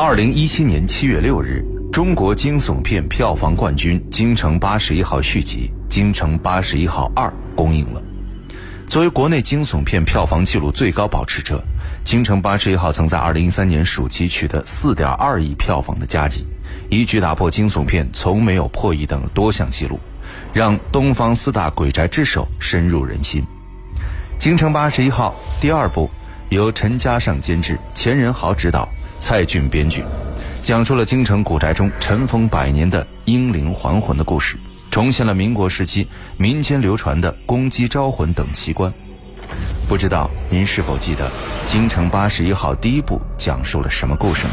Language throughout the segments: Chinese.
二零一七年七月六日，中国惊悚片票房冠军《京城八十一号》续集《京城八十一号二》公映了。作为国内惊悚片票房纪录最高保持者，《京城八十一号》曾在二零一三年暑期取得四点二亿票房的佳绩，一举打破惊悚片从没有破亿等多项纪录，让东方四大鬼宅之首深入人心。《京城八十一号》第二部由陈嘉上监制，钱仁豪执导，蔡骏编剧，讲述了京城古宅中尘封百年的英灵还魂的故事。重现了民国时期民间流传的公鸡招魂等奇观，不知道您是否记得《京城八十一号》第一部讲述了什么故事呢？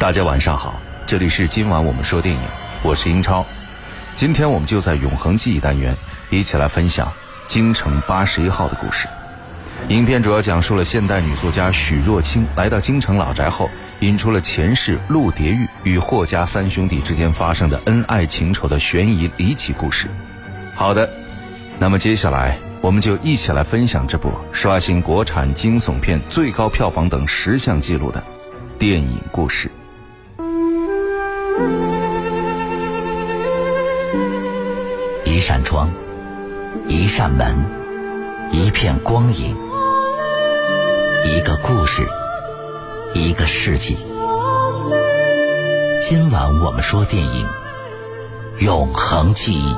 大家晚上好，这里是今晚我们说电影，我是英超，今天我们就在永恒记忆单元一起来分享《京城八十一号》的故事。影片主要讲述了现代女作家许若清来到京城老宅后，引出了前世陆蝶玉与霍家三兄弟之间发生的恩爱情仇的悬疑离奇故事。好的，那么接下来我们就一起来分享这部刷新国产惊悚片最高票房等十项纪录的电影故事。一扇窗，一扇门，一片光影。一个故事，一个世纪。今晚我们说电影《永恒记忆》。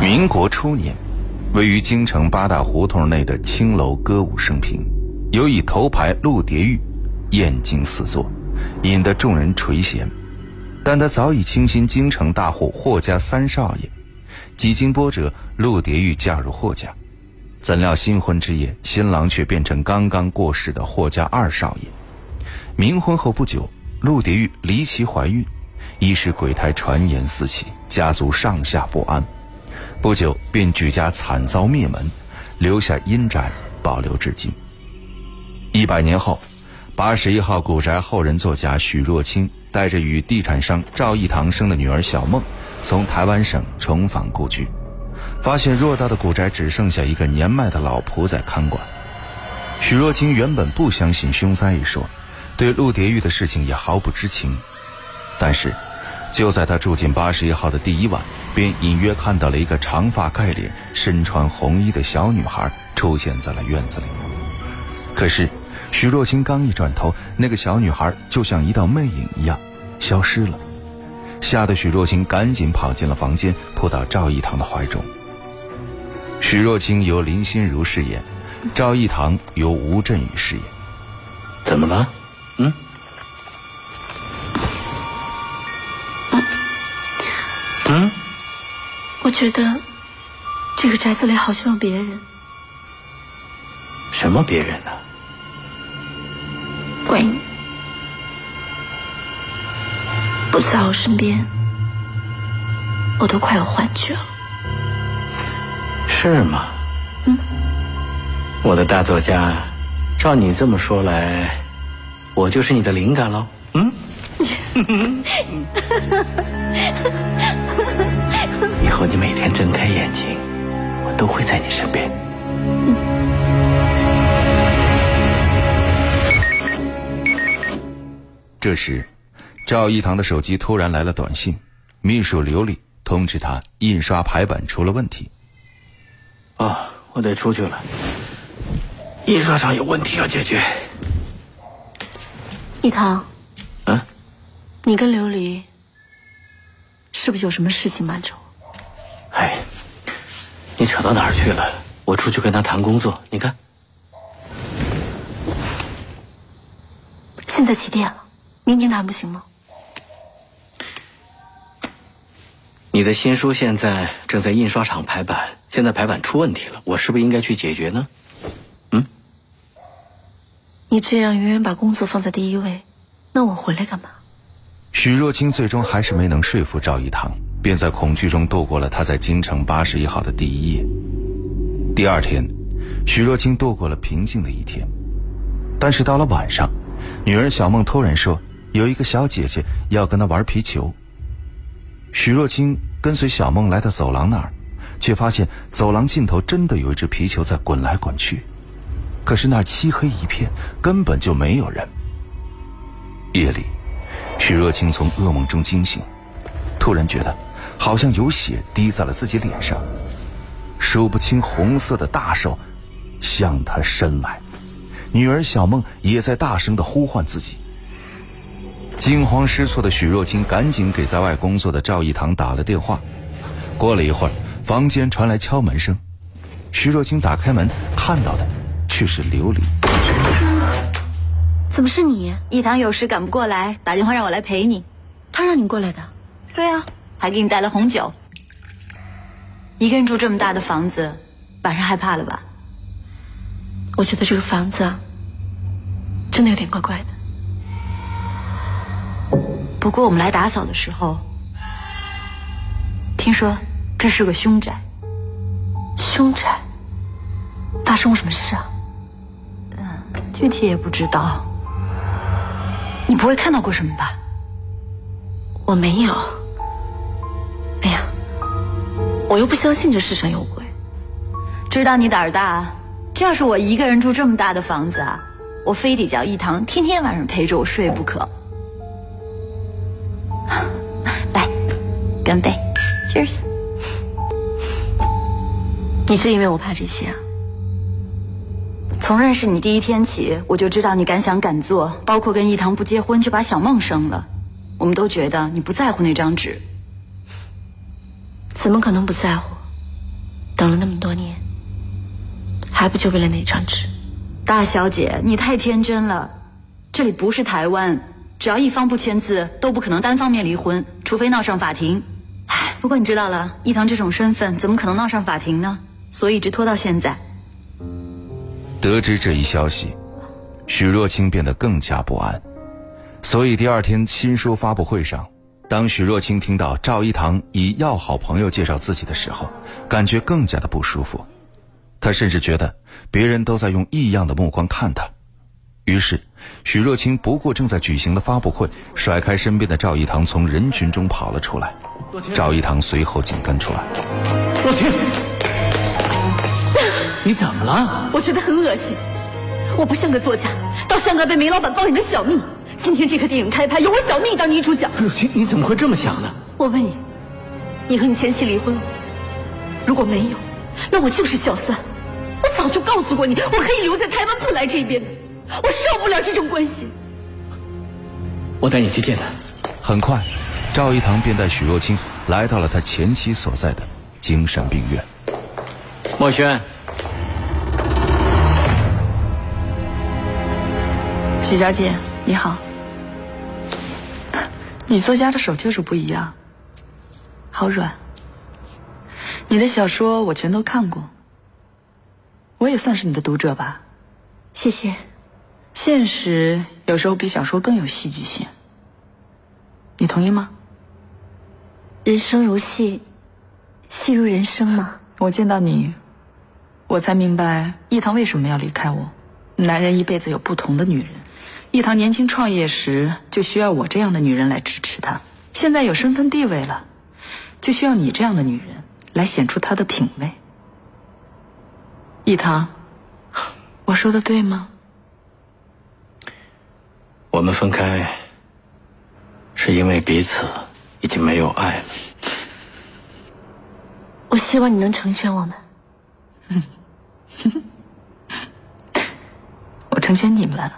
民国初年，位于京城八大胡同内的青楼歌舞升平，尤以头牌陆蝶玉艳惊四座，引得众人垂涎。但他早已倾心京城大户霍家三少爷。几经波折，陆蝶玉嫁入霍家，怎料新婚之夜，新郎却变成刚刚过世的霍家二少爷。冥婚后不久，陆蝶玉离奇怀孕，一时鬼胎传言四起，家族上下不安。不久便举家惨遭灭门，留下阴宅保留至今。一百年后，八十一号古宅后人作家许若清带着与地产商赵义堂生的女儿小梦。从台湾省重返故居，发现偌大的古宅只剩下一个年迈的老仆在看管。许若清原本不相信凶灾一说，对陆蝶玉的事情也毫不知情。但是，就在他住进八十一号的第一晚，便隐约看到了一个长发盖脸、身穿红衣的小女孩出现在了院子里。可是，许若清刚一转头，那个小女孩就像一道魅影一样消失了。吓得许若清赶紧跑进了房间，扑到赵一堂的怀中。许若清由林心如饰演，赵一堂由吴镇宇饰演。怎么了？嗯？嗯？我觉得这个宅子里好像有别人。什么别人呢？关于。不在我身边，我都快有幻觉了。是吗？嗯。我的大作家，照你这么说来，我就是你的灵感喽。嗯。以后你每天睁开眼睛，我都会在你身边。这时。赵一堂的手机突然来了短信，秘书刘丽通知他印刷排版出了问题。啊，我得出去了，印刷厂有问题要解决。一堂，嗯，你跟琉璃是不是有什么事情瞒着我？哎，你扯到哪儿去了？我出去跟他谈工作，你看。现在几点了？明天谈不行吗？你的新书现在正在印刷厂排版，现在排版出问题了，我是不是应该去解决呢？嗯？你这样永远把工作放在第一位，那我回来干嘛？许若清最终还是没能说服赵一堂，便在恐惧中度过了他在京城八十一号的第一夜。第二天，许若清度过了平静的一天，但是到了晚上，女儿小梦突然说，有一个小姐姐要跟她玩皮球。许若清跟随小梦来到走廊那儿，却发现走廊尽头真的有一只皮球在滚来滚去。可是那漆黑一片，根本就没有人。夜里，许若清从噩梦中惊醒，突然觉得好像有血滴在了自己脸上，数不清红色的大手向他伸来。女儿小梦也在大声的呼唤自己。惊慌失措的许若清赶紧给在外工作的赵一堂打了电话。过了一会儿，房间传来敲门声，许若清打开门，看到的。却是琉璃。怎么是你？一堂有事赶不过来，打电话让我来陪你。他让你过来的？对啊，还给你带了红酒。一个人住这么大的房子，晚上害怕了吧？我觉得这个房子啊，真的有点怪怪的。不过我们来打扫的时候，听说这是个凶宅。凶宅？发生过什么事啊？嗯具体也不知道，你不会看到过什么吧？我没有。哎呀，我又不相信这世上有鬼。知道你胆儿大，这要是我一个人住这么大的房子啊，我非得叫一堂天天晚上陪着我睡不可。干杯，Cheers！你是因为我怕这些啊？从认识你第一天起，我就知道你敢想敢做，包括跟一堂不结婚就把小梦生了。我们都觉得你不在乎那张纸，怎么可能不在乎？等了那么多年，还不就为了那张纸？大小姐，你太天真了。这里不是台湾，只要一方不签字，都不可能单方面离婚，除非闹上法庭。不过你知道了，一堂这种身份，怎么可能闹上法庭呢？所以一直拖到现在。得知这一消息，许若清变得更加不安。所以第二天新书发布会上，当许若清听到赵一堂以要好朋友介绍自己的时候，感觉更加的不舒服。他甚至觉得别人都在用异样的目光看他。于是，许若清不顾正在举行的发布会，甩开身边的赵一堂，从人群中跑了出来。赵一堂随后紧跟出来。若清。你怎么了？我觉得很恶心，我不像个作家，倒像个被煤老板包养的小蜜。今天这个电影开拍，有我小蜜当女主角。若清，你怎么会这么想呢？我问你，你和你前妻离婚了？如果没有，那我就是小三。我早就告诉过你，我可以留在台湾不来这边的。我受不了这种关系。我带你去见他。很快，赵一堂便带许若清来到了他前妻所在的精神病院。墨轩。许小姐，你好。女作家的手就是不一样，好软。你的小说我全都看过，我也算是你的读者吧。谢谢。现实有时候比小说更有戏剧性，你同意吗？人生如戏，戏如人生吗？我见到你，我才明白一堂为什么要离开我。男人一辈子有不同的女人。一堂年轻创业时就需要我这样的女人来支持他，现在有身份地位了，就需要你这样的女人来显出他的品味。一堂，我说的对吗？我们分开是因为彼此已经没有爱了。我希望你能成全我们。我成全你们。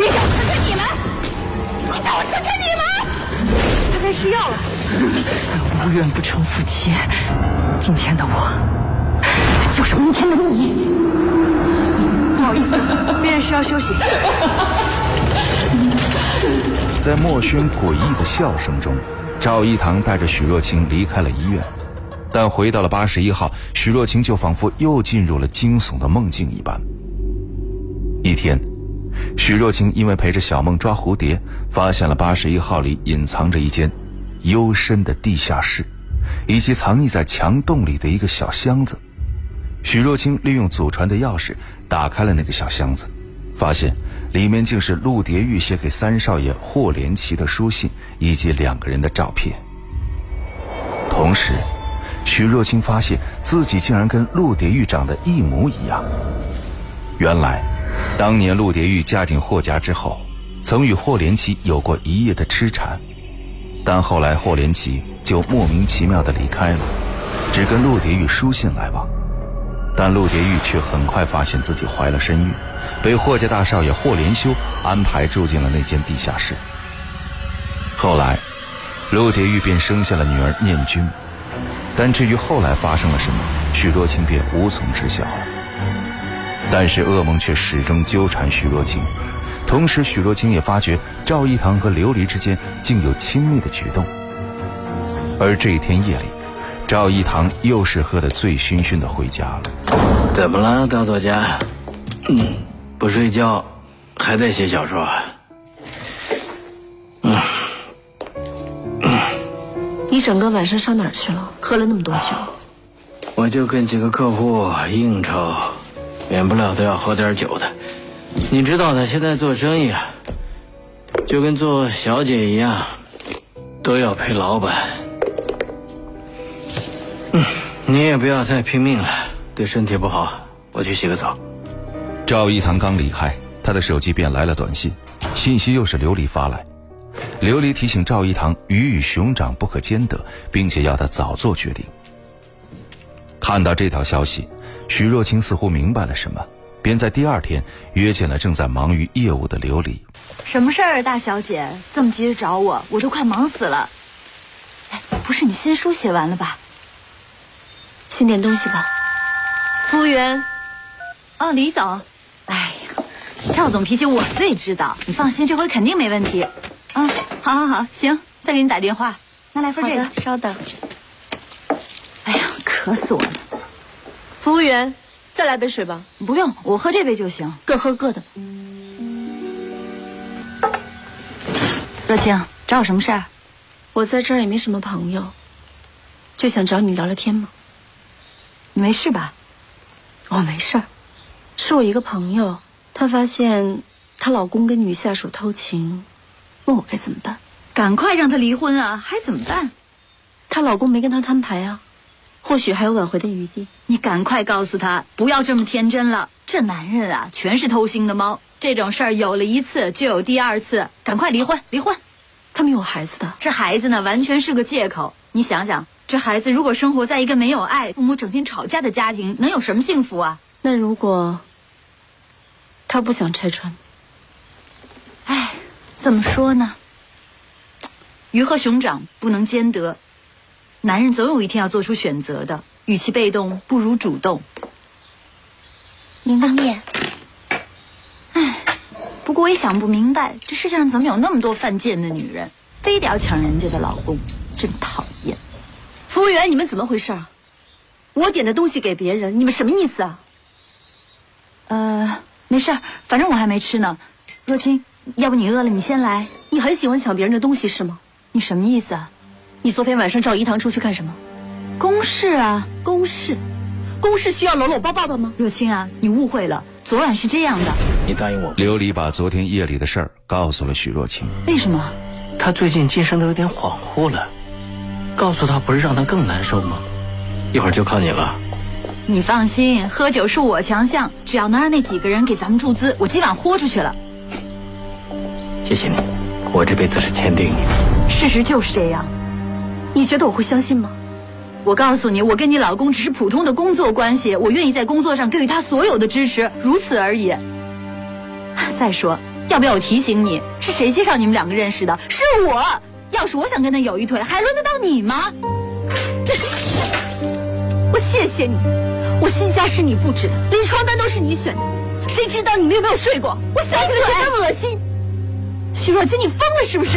你叫我成全你们？你叫我成全你们？他该吃药了。无缘不成夫妻，今天的我就是明天的你。不好意思，病人需要休息。在墨轩诡异的笑声中，赵一堂带着许若清离开了医院。但回到了八十一号，许若清就仿佛又进入了惊悚的梦境一般。一天。许若清因为陪着小梦抓蝴蝶，发现了八十一号里隐藏着一间幽深的地下室，以及藏匿在墙洞里的一个小箱子。许若清利用祖传的钥匙打开了那个小箱子，发现里面竟是陆蝶玉写给三少爷霍连奇的书信以及两个人的照片。同时，许若清发现自己竟然跟陆蝶玉长得一模一样。原来，当年陆蝶玉嫁进霍家之后，曾与霍连奇有过一夜的痴缠，但后来霍连奇就莫名其妙的离开了，只跟陆蝶玉书信来往。但陆蝶玉却很快发现自己怀了身孕，被霍家大少爷霍连修安排住进了那间地下室。后来，陆蝶玉便生下了女儿念君，但至于后来发生了什么，许若清便无从知晓了。但是噩梦却始终纠缠许若清，同时许若清也发觉赵一堂和琉璃之间竟有亲密的举动。而这一天夜里。赵一堂又是喝得醉醺醺的回家了。怎么了，大作家？嗯，不睡觉，还在写小说？嗯，你整个晚上上哪儿去了？喝了那么多酒？我就跟几个客户应酬，免不了都要喝点酒的。你知道的，现在做生意啊，就跟做小姐一样，都要陪老板。嗯，你也不要太拼命了，对身体不好。我去洗个澡。赵一堂刚离开，他的手机便来了短信，信息又是琉璃发来。琉璃提醒赵一堂鱼与熊掌不可兼得，并且要他早做决定。看到这条消息，徐若清似乎明白了什么，便在第二天约见了正在忙于业务的琉璃。什么事儿，大小姐这么急着找我，我都快忙死了。哎，不是你新书写完了吧？先点东西吧，服务员。哦，李总。哎呀，赵总脾气我最知道，你放心，这回肯定没问题。嗯，好好好，行，再给你打电话。那来份这个，稍等。哎呀，渴死我了。服务员，再来杯水吧。不用，我喝这杯就行。各喝各的。若清，找我什么事儿？我在这儿也没什么朋友，就想找你聊聊天嘛。你没事吧？我没事儿，是我一个朋友，她发现她老公跟女下属偷情，问我该怎么办。赶快让他离婚啊！还怎么办？她老公没跟她摊牌啊，或许还有挽回的余地。你赶快告诉他，不要这么天真了。这男人啊，全是偷腥的猫。这种事儿有了一次就有第二次，赶快离婚！离婚！他们有孩子的，这孩子呢，完全是个借口。你想想。这孩子如果生活在一个没有爱、父母整天吵架的家庭，能有什么幸福啊？那如果他不想拆穿，哎，怎么说呢？鱼和熊掌不能兼得，男人总有一天要做出选择的。与其被动，不如主动。明白面。哎，不过我也想不明白，这世界上怎么有那么多犯贱的女人，非得要抢人家的老公，真讨厌。服务员，你们怎么回事？我点的东西给别人，你们什么意思啊？呃，没事，反正我还没吃呢。若清，要不你饿了，你先来。你很喜欢抢别人的东西是吗？你什么意思啊？你昨天晚上找一堂出去干什么？公事啊，公事，公事需要搂搂抱抱的吗？若清啊，你误会了，昨晚是这样的。你答应我。琉璃把昨天夜里的事儿告诉了许若清。为什么？他最近精神都有点恍惚了。告诉他不是让他更难受吗？一会儿就靠你了。你放心，喝酒是我强项，只要能让那几个人给咱们注资，我今晚豁出去了。谢谢你，我这辈子是欠定你的。事实就是这样，你觉得我会相信吗？我告诉你，我跟你老公只是普通的工作关系，我愿意在工作上给予他所有的支持，如此而已。再说，要不要我提醒你，是谁介绍你们两个认识的？是我。要是我想跟他有一腿，还轮得到你吗？我谢谢你，我新家是你布置的，连床单都是你选的，谁知道你们有没有睡过？我想起来就觉得恶心。徐若清，你疯了是不是？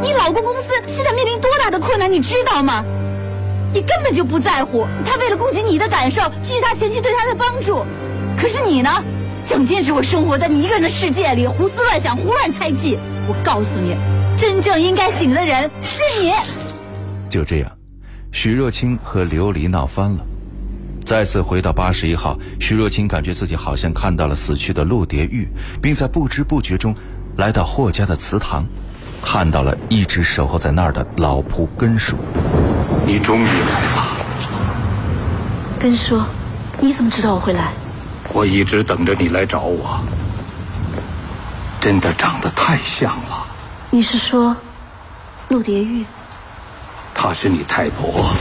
你老公公司现在面临多大的困难，你知道吗？你根本就不在乎，他为了顾及你的感受，拒绝他前妻对他的帮助。可是你呢，整天只会生活在你一个人的世界里，胡思乱想，胡乱猜忌。我告诉你。真正应该醒的人是你。就这样，徐若清和琉璃闹翻了。再次回到八十一号，徐若清感觉自己好像看到了死去的陆蝶玉，并在不知不觉中来到霍家的祠堂，看到了一直守候在那儿的老仆根叔。你终于来了，根叔，你怎么知道我会来？我一直等着你来找我，真的长得太像了。你是说陆蝶玉？她是你太婆。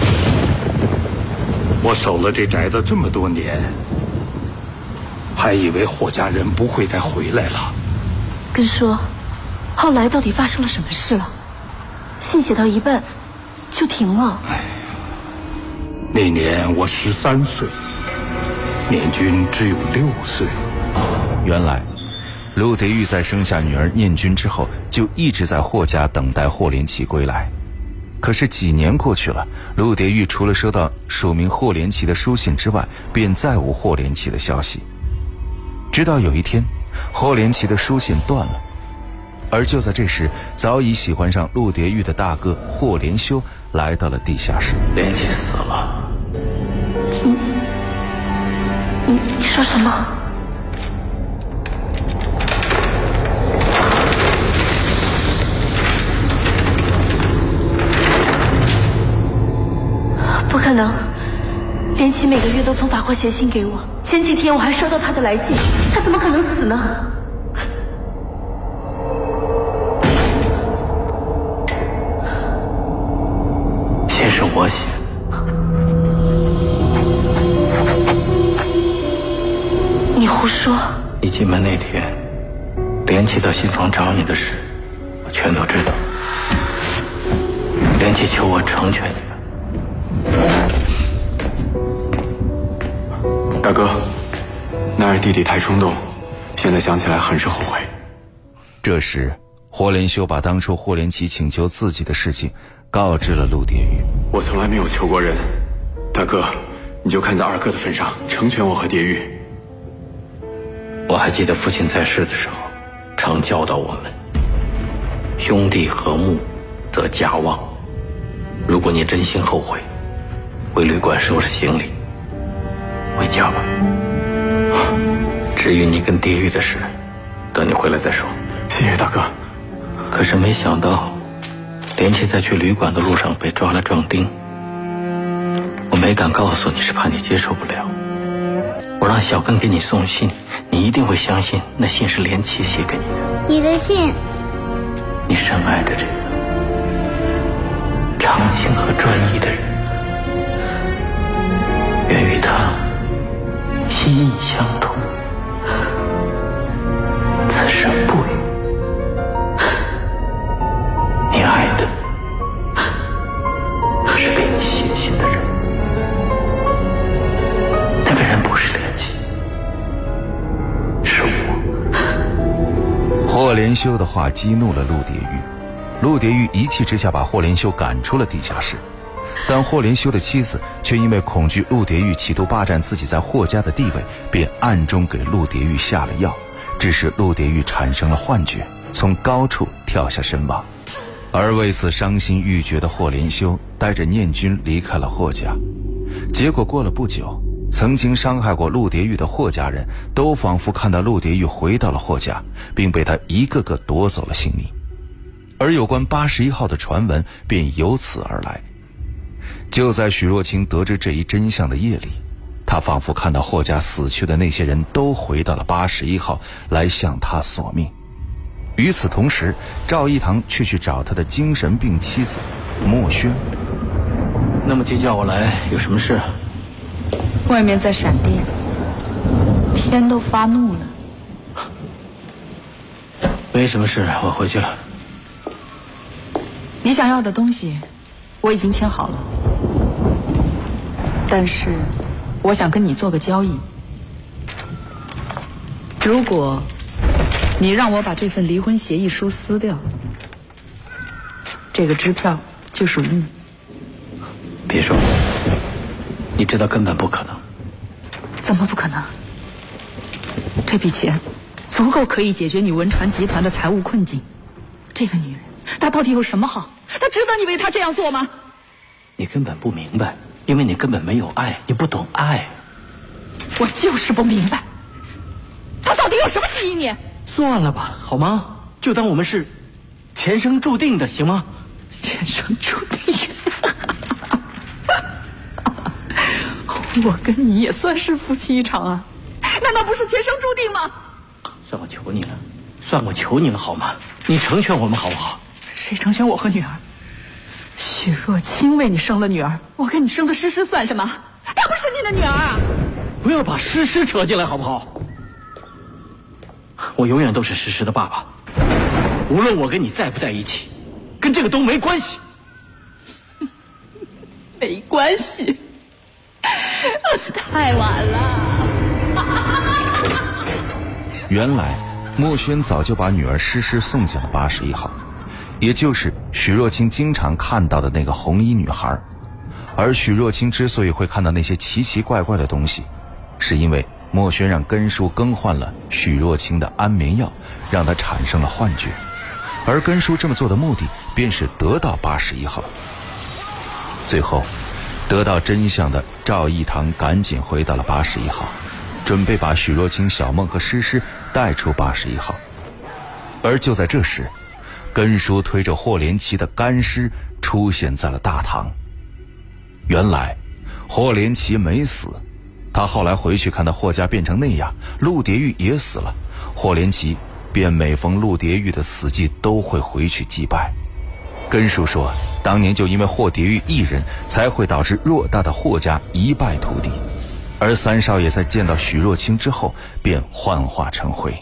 我守了这宅子这么多年，还以为霍家人不会再回来了。根叔，后来到底发生了什么事了？信写到一半就停了。哎那年我十三岁，年君只有六岁。原来，陆蝶玉在生下女儿念君之后，就一直在霍家等待霍连奇归来。可是几年过去了，陆蝶玉除了收到署名霍连奇的书信之外，便再无霍连奇的消息。直到有一天，霍连奇的书信断了。而就在这时，早已喜欢上陆蝶玉的大哥霍连修来到了地下室。连奇死了。你你你说什么？不可能！连奇每个月都从法国写信给我，前几天我还收到他的来信，他怎么可能死呢？信是我写的，你胡说！你进门那天，连起到新房找你的事，我全都知道。连起求我成全你大哥，那儿弟弟太冲动，现在想起来很是后悔。这时，霍连修把当初霍连起请求自己的事情告知了陆蝶玉。我从来没有求过人，大哥，你就看在二哥的份上，成全我和蝶玉。我还记得父亲在世的时候，常教导我们：兄弟和睦，则家旺。如果你真心后悔，回旅馆收拾行李，回家吧。至于你跟蝶玉的事，等你回来再说。谢谢大哥。可是没想到，连奇在去旅馆的路上被抓了壮丁。我没敢告诉你，是怕你接受不了。我让小根给你送信，你一定会相信那信是连奇写给你的。你的信，你深爱着这个长情和专一的人，心意相通，此生不渝。你爱的是给你写信的人，那个人不是连起，是我。霍连修的话激怒了陆蝶玉，陆蝶玉一气之下把霍连修赶出了地下室。但霍连修的妻子却因为恐惧陆蝶玉企图霸占自己在霍家的地位，便暗中给陆蝶玉下了药，致使陆蝶玉产生了幻觉，从高处跳下身亡。而为此伤心欲绝的霍连修带着念君离开了霍家，结果过了不久，曾经伤害过陆蝶玉的霍家人都仿佛看到陆蝶玉回到了霍家，并被他一个个夺走了性命，而有关八十一号的传闻便由此而来。就在许若清得知这一真相的夜里，他仿佛看到霍家死去的那些人都回到了八十一号来向他索命。与此同时，赵一堂却去找他的精神病妻子莫轩。那么急叫我来，有什么事？外面在闪电，天都发怒了。没什么事，我回去了。你想要的东西，我已经签好了。但是，我想跟你做个交易。如果你让我把这份离婚协议书撕掉，这个支票就属于你。别说，你知道根本不可能。怎么不可能？这笔钱足够可以解决你文传集团的财务困境。这个女人，她到底有什么好？她值得你为她这样做吗？你根本不明白，因为你根本没有爱，你不懂爱。我就是不明白，他到底有什么吸引你？算了吧，好吗？就当我们是前生注定的，行吗？前生注定。我跟你也算是夫妻一场啊，难道不是前生注定吗？算我求你了，算我求你了，好吗？你成全我们好不好？谁成全我和女儿？许若清为你生了女儿，我跟你生的诗诗算什么？她不是你的女儿啊！不要把诗诗扯进来，好不好？我永远都是诗诗的爸爸，无论我跟你在不在一起，跟这个都没关系。没关系，太晚了。原来，墨轩早就把女儿诗诗送进了八十一号，也就是许若清经常看到的那个红衣女孩。而许若清之所以会看到那些奇奇怪怪的东西，是因为墨轩让根叔更换了许若清的安眠药，让她产生了幻觉。而根叔这么做的目的，便是得到八十一号。最后，得到真相的赵一堂赶紧回到了八十一号，准备把许若清、小梦和诗诗带出八十一号。而就在这时，根叔推着霍连奇的干尸出现在了大堂。原来，霍连奇没死，他后来回去看到霍家变成那样，陆蝶玉也死了，霍连奇便每逢陆蝶玉的死祭都会回去祭拜。根叔说，当年就因为霍蝶玉一人，才会导致偌大的霍家一败涂地，而三少爷在见到许若清之后，便幻化成灰。